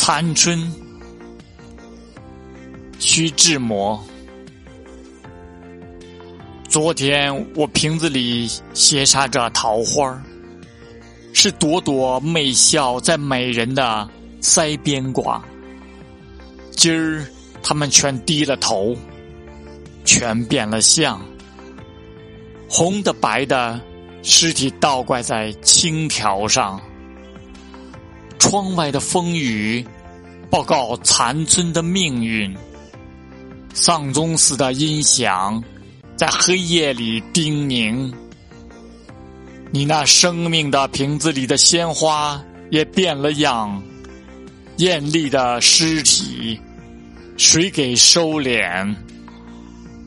残春，徐志摩。昨天我瓶子里斜插着桃花是朵朵媚笑在美人的腮边挂。今儿他们全低了头，全变了相，红的白的，尸体倒挂在青条上。窗外的风雨，报告残存的命运。丧钟似的音响，在黑夜里叮咛：你那生命的瓶子里的鲜花也变了样，艳丽的尸体，谁给收敛？